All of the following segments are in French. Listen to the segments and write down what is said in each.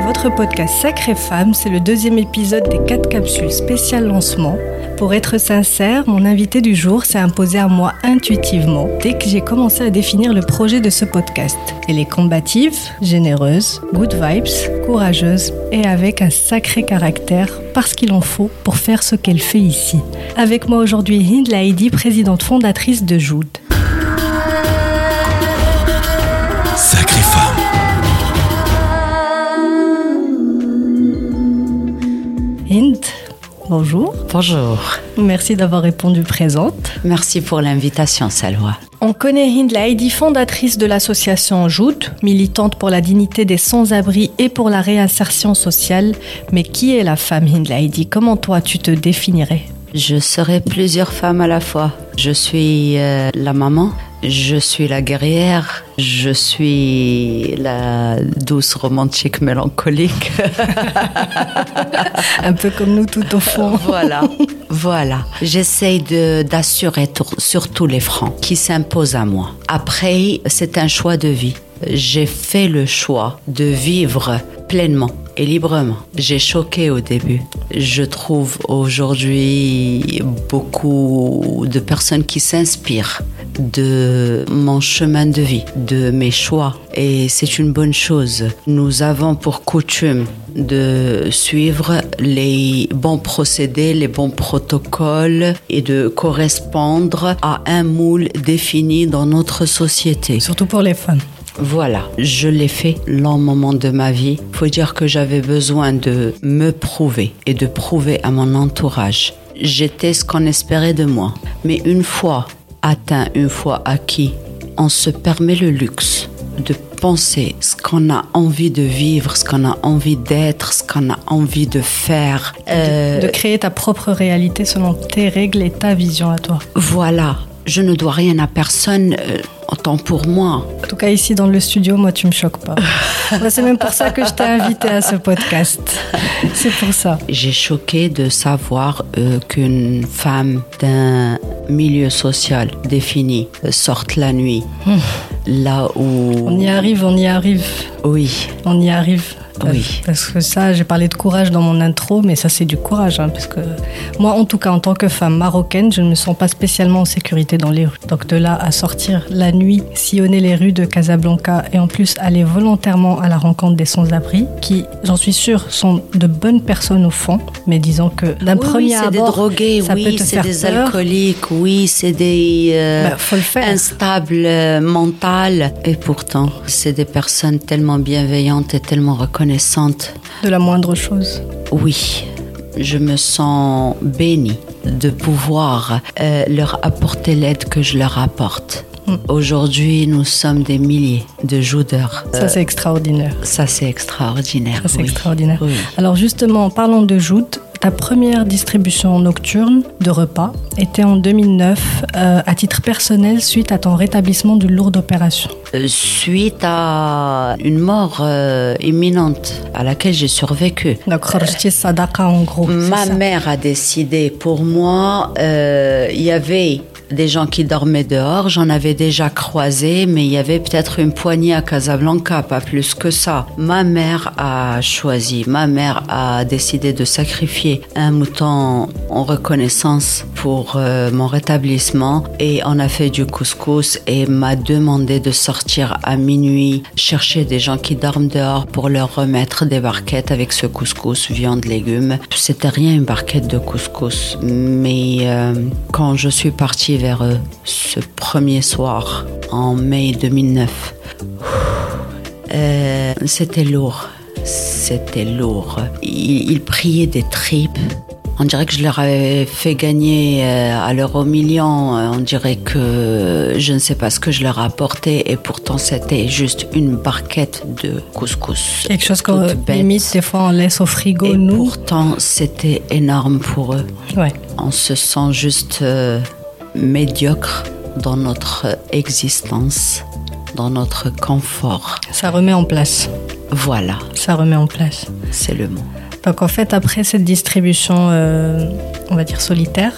votre podcast Sacrée Femme, c'est le deuxième épisode des 4 capsules spéciales lancement. Pour être sincère, mon invité du jour s'est imposé à moi intuitivement dès que j'ai commencé à définir le projet de ce podcast. Elle est combative, généreuse, good vibes, courageuse et avec un sacré caractère parce qu'il en faut pour faire ce qu'elle fait ici. Avec moi aujourd'hui Hind Laïdi, présidente fondatrice de Joud. Bonjour. Bonjour. Merci d'avoir répondu présente. Merci pour l'invitation, Salwa. On connaît Hind Laïdi, fondatrice de l'association Joud, militante pour la dignité des sans-abri et pour la réinsertion sociale. Mais qui est la femme Hind Laïdi Comment toi tu te définirais? Je serai plusieurs femmes à la fois. Je suis euh, la maman, je suis la guerrière, je suis la douce romantique mélancolique. Un peu comme nous tout au fond. voilà, voilà. J'essaye d'assurer sur tous les fronts qui s'imposent à moi. Après, c'est un choix de vie. J'ai fait le choix de vivre pleinement et librement. J'ai choqué au début. Je trouve aujourd'hui beaucoup de personnes qui s'inspirent de mon chemin de vie, de mes choix. Et c'est une bonne chose. Nous avons pour coutume de suivre les bons procédés, les bons protocoles et de correspondre à un moule défini dans notre société. Surtout pour les femmes. Voilà, je l'ai fait long moment de ma vie. Faut dire que j'avais besoin de me prouver et de prouver à mon entourage. J'étais ce qu'on espérait de moi. Mais une fois atteint, une fois acquis, on se permet le luxe de penser ce qu'on a envie de vivre, ce qu'on a envie d'être, ce qu'on a envie de faire. Euh, De créer ta propre réalité selon tes règles et ta vision à toi. voilà, je ne dois rien à personne, euh, autant pour moi. En tout cas, ici dans le studio, moi, tu me choques pas. C'est même pour ça que je t'ai invité à ce podcast. C'est pour ça. J'ai choqué de savoir euh, qu'une femme d'un milieu social défini euh, sorte la nuit, là où... On y arrive, on y arrive, Oui, on y arrive. Oui. Parce que ça, j'ai parlé de courage dans mon intro, mais ça, c'est du courage. hein, parce que moi, en tout cas, en tant que femme marocaine, je ne me sens pas spécialement en sécurité dans les rues. Donc, de là à sortir la nuit, sillonner les rues de Casablanca et en plus aller volontairement à la rencontre des sans-abri, qui, j'en suis sûre, sont de bonnes personnes au fond, mais disons que d'un Oui, premier oui, c'est des abord, drogués, ça peut oui, te c'est faire des peur. alcooliques, oui, c'est des euh, Bah, faut le faire. instables euh, mentales. Et pourtant, c'est des personnes tellement bienveillantes et tellement reconnaissantes. De la moindre chose. Oui, je me sens bénie de pouvoir euh, leur apporter l'aide que je leur apporte. Mm. Aujourd'hui, nous sommes des milliers de joudeurs. Ça, c'est extraordinaire. Ça, c'est extraordinaire. Ça, c'est oui. extraordinaire. Oui. Alors justement, parlons de Joute. Ta première distribution nocturne de repas était en 2009 euh, à titre personnel suite à ton rétablissement d'une lourde opération. Euh, Suite à une mort euh, imminente à laquelle j'ai survécu. Donc, Sadaka en gros. Ma mère a décidé pour moi, il y avait des gens qui dormaient dehors, j'en avais déjà croisé, mais il y avait peut-être une poignée à Casablanca, pas plus que ça. Ma mère a choisi, ma mère a décidé de sacrifier un mouton en reconnaissance pour euh, mon rétablissement et on a fait du couscous et m'a demandé de sortir à minuit chercher des gens qui dorment dehors pour leur remettre des barquettes avec ce couscous, viande, légumes. C'était rien une barquette de couscous, mais euh, quand je suis partie vers eux ce premier soir en mai 2009, euh, c'était lourd, c'était lourd. Ils, ils priaient des tripes. On dirait que je leur avais fait gagner euh, à l'euro million. Euh, On dirait que je ne sais pas ce que je leur ai apporté et pourtant c'était juste une barquette de couscous. Quelque chose qu'on Toute bête. limite, des fois, on laisse au frigo, Et nous. pourtant c'était énorme pour eux. Ouais. On se sent juste euh, médiocre dans notre existence, dans notre confort. Ça remet en place. Voilà, Ça remet en place. c'est le mot. Donc en fait, après cette distribution, euh, on va dire solitaire,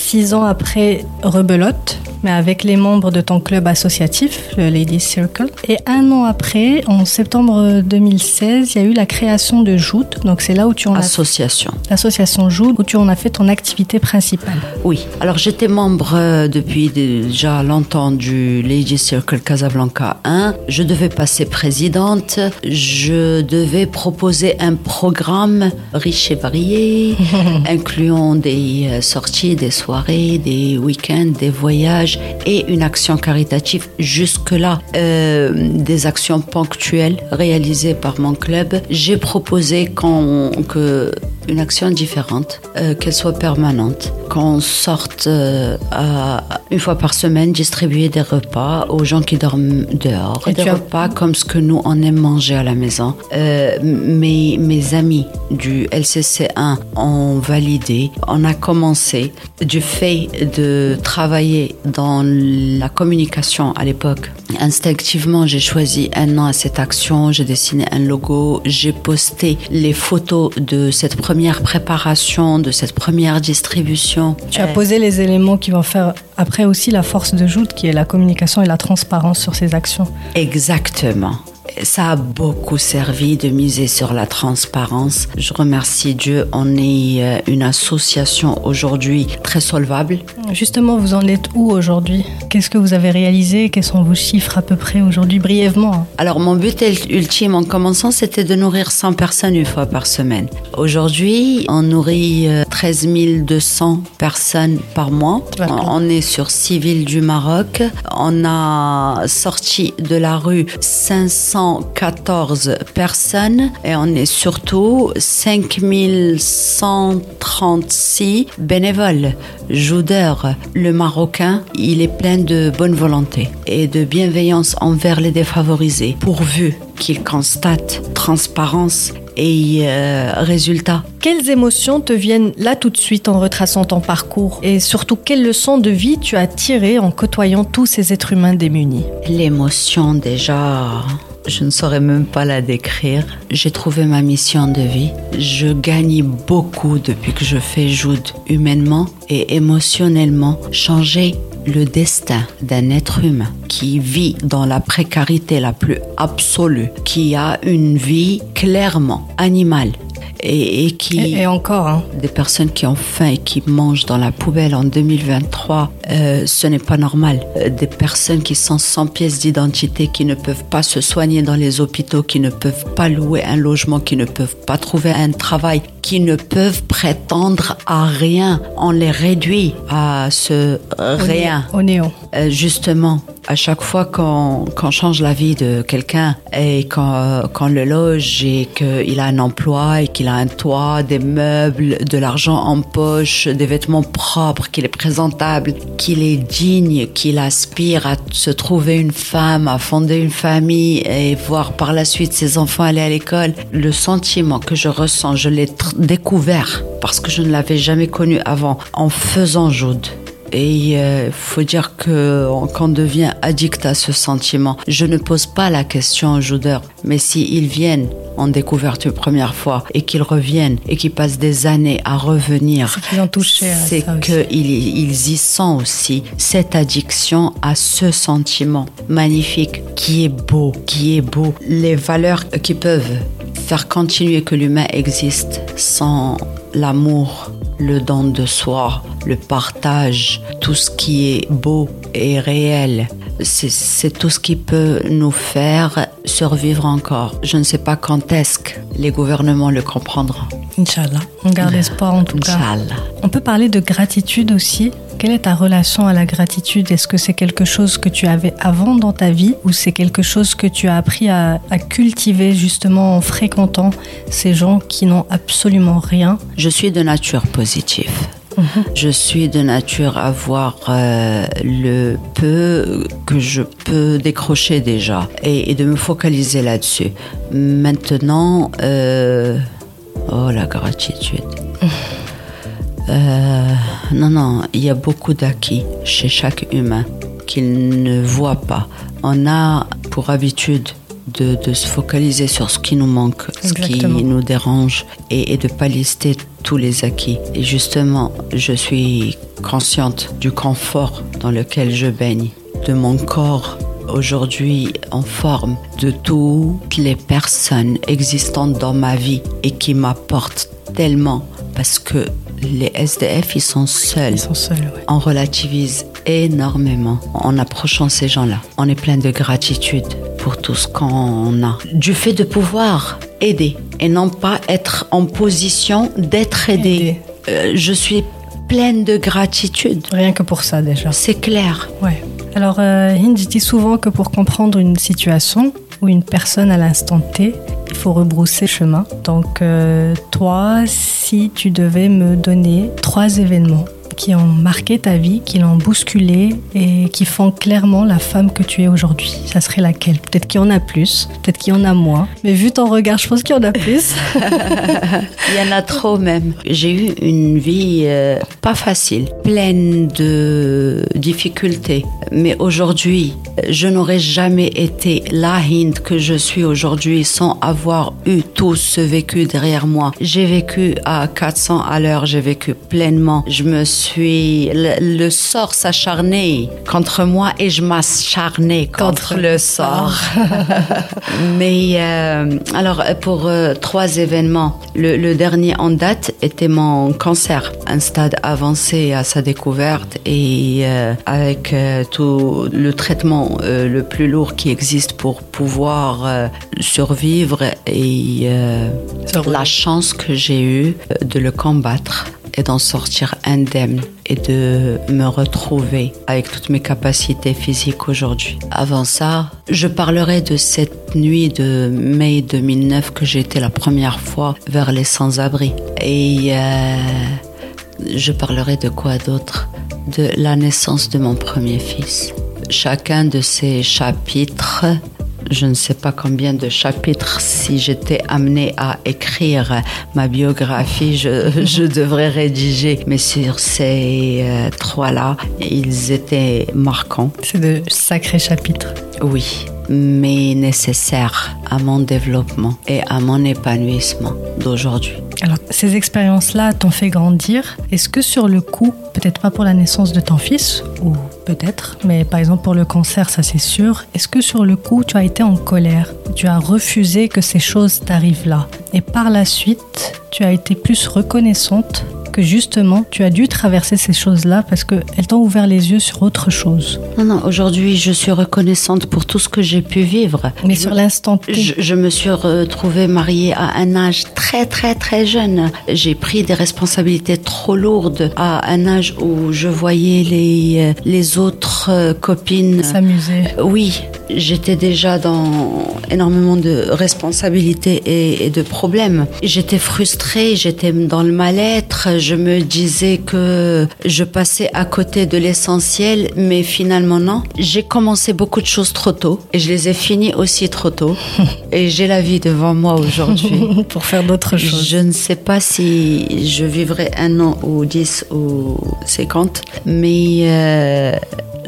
six ans après Rebelote, mais avec les membres de ton club associatif, le Ladies Circle. Et un an après, en septembre 2016, il y a eu la création de Joute. Donc c'est là où tu en Association. as... L'association Joute, où tu en as fait ton activité principale. Oui. Alors j'étais membre euh, depuis déjà longtemps du Ladies Circle Casablanca 1. Je devais passer présidente. Je devais proposer un programme riche et varié, incluant des euh, sorties, des soirées, des week-ends, des voyages et une action caritative. Jusque-là, euh, des actions ponctuelles réalisées par mon club. J'ai proposé qu'on, que une action différente, euh, qu'elle soit permanente, qu'on sorte euh, à- une fois par semaine distribuer des repas aux gens qui dorment dehors, Et des tu as- repas comme ce que nous on aime manger à la maison. Euh, mes, mes amis du LCC1 ont validé, on a commencé du fait de travailler dans la communication à l'époque. Instinctivement, j'ai choisi un nom à cette action, j'ai dessiné un logo, j'ai posté les photos de cette première préparation, de cette première distribution. Tu as posé les éléments qui vont faire après aussi la force de Joute, qui est la communication et la transparence sur ces actions. Exactement. Ça a beaucoup servi de miser sur la transparence. Je remercie Dieu, on est euh, une association aujourd'hui très solvable. Justement, vous en êtes où aujourd'hui? Qu'est-ce que vous avez réalisé? Quels sont vos chiffres à peu près aujourd'hui, brièvement hein? Alors mon but ul- ultime en commençant, c'était de nourrir 100 personnes une fois par semaine. Aujourd'hui, on nourrit euh, 13 200 personnes par mois. On est sur six villes du Maroc. On a sorti de la rue 514 personnes et on est surtout 5136 bénévoles, joudeurs. Le Marocain, il est plein de bonne volonté et de bienveillance envers les défavorisés, pourvu qu'il constate transparence et euh, résultat. Quelles émotions te viennent là tout de suite en retraçant ton parcours? Et surtout, quelles leçons de vie tu as tirées en côtoyant tous ces êtres humains démunis? L'émotion déjà, je ne saurais même pas la décrire. J'ai trouvé ma mission de vie. Je gagne beaucoup depuis que je fais Joud humainement et émotionnellement. Changer le destin d'un être humain qui vit dans la précarité la plus absolue, qui a une vie clairement animale et, et qui et, et encore, hein, des personnes qui ont faim et qui mangent dans la poubelle en 2023, euh, ce n'est pas normal. Euh, Des personnes qui sont sans pièces d'identité, qui ne peuvent pas se soigner dans les hôpitaux, qui ne peuvent pas louer un logement, qui ne peuvent pas trouver un travail, qui ne peuvent prétendre à rien. On les réduit à ce rien. au néant. Euh, justement, à chaque fois qu'on qu'on change la vie de quelqu'un et qu'on le loge et qu'il a un emploi et qu'il a un toit, des meubles, de l'argent en poche, des vêtements propres, qu'il est présentable, qu'il est digne, qu'il aspire à se trouver une femme, à fonder une famille et voir par la suite ses enfants aller à l'école, le sentiment que je ressens, je l'ai découvert parce que je ne l'avais jamais connu avant en faisant Joud. Et il faut dire que qu'on devient addict à ce sentiment. Je ne pose pas la question aux joudeurs, mais s'ils viennent en découverte une première fois et qu'ils reviennent et qu'ils passent des années à revenir, C'est qu'ils ont touché à c'est ça aussi. qu'ils ils y sont aussi cette addiction à ce sentiment magnifique qui est beau, qui est beau. Les valeurs qui peuvent faire continuer que l'humain existe sans l'amour, le don de soi, le partage, tout ce qui est beau et réel. C'est tout ce qui peut nous faire survivre encore. Je ne sais pas quand est-ce que les gouvernements le comprendront. Inch'Allah. On garde espoir en tout cas. Inch'Allah. On peut parler de gratitude aussi. Quelle est ta relation à la gratitude? Est-ce que c'est quelque chose que tu avais avant dans ta vie ou c'est quelque chose que tu as appris à, à cultiver justement en fréquentant ces gens qui n'ont absolument rien? Je suis de nature positive. Je suis de nature à voir euh, le peu que je peux décrocher déjà et, et de me focaliser là-dessus. Maintenant, euh, oh la gratitude. Euh, non, non, il y a beaucoup d'acquis chez chaque humain qu'il ne voit pas. On a pour habitude de, de se focaliser sur ce qui nous manque, ce qui nous dérange et, et de pas lister tous les acquis. Et justement, je suis consciente du confort dans lequel je baigne, de mon corps aujourd'hui en forme, de toutes les personnes existantes dans ma vie et qui m'apportent tellement parce que les SDF, ils sont seuls. Ils sont seuls, ouais. On relativise énormément en approchant ces gens-là. On est plein de gratitude pour tout ce qu'on a. Du fait de pouvoir aider et non pas être en position d'être aidé. Euh, je suis pleine de gratitude. Rien que pour ça déjà. C'est clair. Ouais. Alors, euh, Hind dit souvent que pour comprendre une situation ou une personne à l'instant T, il faut rebrousser chemin. Donc, euh, toi, si tu devais me donner trois événements qui ont marqué ta vie, qui l'ont bousculé et qui font clairement la femme que tu es aujourd'hui, ça serait laquelle? Peut-être qu'il y en a plus, peut-être qu'il y en a moins. Mais vu ton regard, je pense qu'il y en a plus. Il y en a trop même. J'ai eu une vie euh, pas facile, pleine de difficultés. Mais aujourd'hui, je n'aurais jamais été la Hind que je suis aujourd'hui sans avoir eu tout ce vécu derrière moi. J'ai vécu à 400 à l'heure, j'ai vécu pleinement. Je me. Le, le sort s'acharnait contre moi et je m'acharnais contre, Contre le sort. Mais euh, alors pour euh, trois événements, le, le dernier en date était mon cancer, un stade avancé à sa découverte et euh, avec euh, tout le traitement euh, le plus lourd qui existe pour pouvoir euh, survivre et euh, la chance que j'ai eue euh, de le combattre et d'en sortir indemne et de me retrouver avec toutes mes capacités physiques aujourd'hui. Avant ça, je parlerai de cette nuit de mai 2009 que j'ai été la première fois vers les sans-abri. Et euh, je parlerai de quoi d'autre? De la naissance de mon premier fils. Chacun de ces chapitres je ne sais pas combien de chapitres, si j'étais amenée à écrire ma biographie, je, je devrais rédiger. Mais sur ces euh, trois-là, ils étaient marquants, C'est de sacrés chapitres. oui, mais nécessaires à mon développement et à mon épanouissement d'aujourd'hui. Alors, ces expériences-là t'ont fait grandir. Est-ce que sur le coup, peut-être pas pour la naissance de ton fils, ou peut-être, mais par exemple pour le cancer, ça c'est sûr, est-ce que sur le coup, tu as été en colère Tu as refusé que ces choses t'arrivent là? Et par la suite, tu as été plus reconnaissante que justement, tu as dû traverser ces choses-là parce qu'elles t'ont ouvert les yeux sur autre chose. Non, non, aujourd'hui, je suis reconnaissante pour tout ce que j'ai pu vivre. Mais sur l'instant Je, je me suis retrouvée mariée à un âge très très très jeune. J'ai pris des responsabilités trop lourdes à un âge où je voyais les, euh, les autres euh, copines. s'amuser. Oui, j'étais déjà dans énormément de responsabilités et, et de problèmes. J'étais frustrée, j'étais dans le mal-être. Je me disais que je passais à côté de l'essentiel, mais finalement non. J'ai commencé beaucoup de choses trop tôt et je les ai finies aussi trop tôt. Et j'ai la vie devant moi aujourd'hui. pour faire d'autres choses. Je ne sais pas si je vivrai un an ou 10 ou 50, mais euh,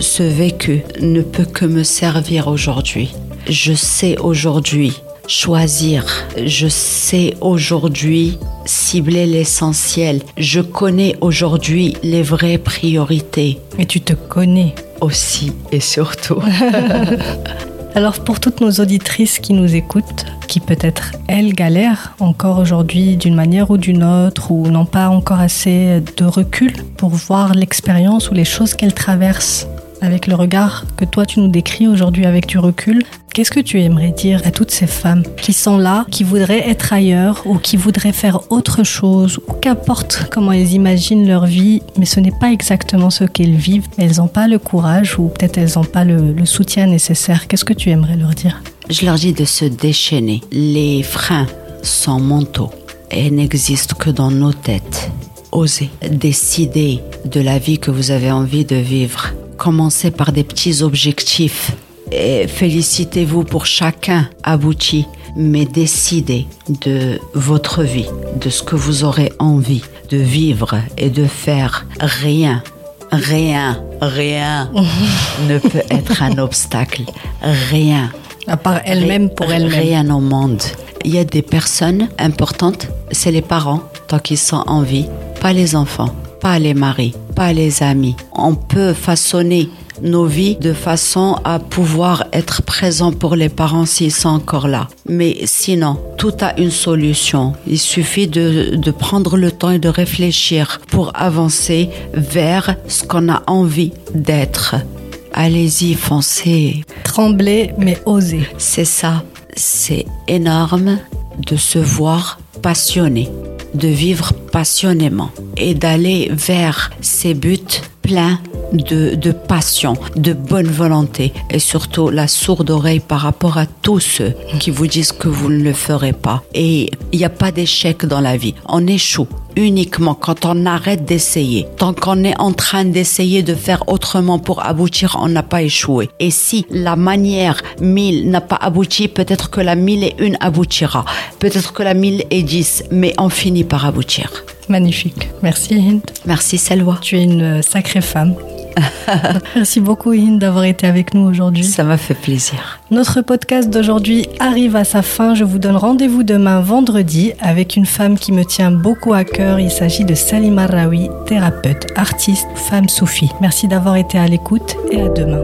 ce vécu ne peut que me servir aujourd'hui. Je sais aujourd'hui choisir. Je sais aujourd'hui cibler l'essentiel. Je connais aujourd'hui les vraies priorités Et tu te connais. aussi et surtout. Alors pour toutes nos auditrices qui nous écoutent, qui peut-être elles galèrent encore aujourd'hui d'une manière ou d'une autre, ou n'ont pas encore assez de recul pour voir l'expérience ou les choses qu'elles traversent avec le regard que toi tu nous décris aujourd'hui avec du recul, qu'est-ce que tu aimerais dire à toutes ces femmes qui sont là, qui voudraient être ailleurs ou qui voudraient faire autre chose, ou qu'importe comment elles imaginent leur vie, mais ce n'est pas exactement ce qu'elles vivent, elles n'ont pas le courage ou peut-être elles n'ont pas le, soutien nécessaire. Qu'est-ce que tu aimerais leur dire? Je leur dis de se déchaîner. Les freins sont mentaux et n'existent que dans nos têtes. Osez décider de la vie que vous avez envie de vivre. Commencez par des petits objectifs et félicitez-vous pour chacun abouti, mais décidez de votre vie, de ce que vous aurez envie de vivre et de faire. Rien, rien, rien ne peut être un obstacle. Rien. À part elle-même pour elle-même. Rien au monde. Il y a des personnes importantes, c'est les parents, tant qu'ils sont en vie, pas les enfants, pas les maris, pas les amis. On peut façonner nos vies de façon à pouvoir être présent pour les parents s'ils sont encore là. Mais sinon, tout a une solution. Il suffit de, de prendre le temps et de réfléchir pour avancer vers ce qu'on a envie d'être. Allez-y, foncez. Trembler, mais oser. C'est ça. C'est énorme de se voir passionné, de vivre passionnément et d'aller vers ses buts pleins de, de, passion, de bonne volonté et surtout la sourde oreille par rapport à tous ceux qui vous disent que vous ne le ferez pas. Et il n'y a pas d'échec dans la vie. On échoue uniquement quand on arrête d'essayer. Tant qu'on est en train d'essayer de faire autrement pour aboutir, on n'a pas échoué. Et si la manière 1000 n'a pas abouti, peut-être que la 1000 et une aboutira. Peut-être que la 1000 et 10, mais on finit par aboutir. Magnifique. Merci Hind. Merci Selwa. Tu es une sacrée femme. Merci beaucoup Hind d'avoir été avec nous aujourd'hui. Ça m'a fait plaisir. Notre podcast d'aujourd'hui arrive à sa fin. Je vous donne rendez-vous demain vendredi avec une femme qui me tient beaucoup à cœur. Il s'agit de Salima Rawi, thérapeute, artiste, femme soufie. Merci d'avoir été à l'écoute et à demain.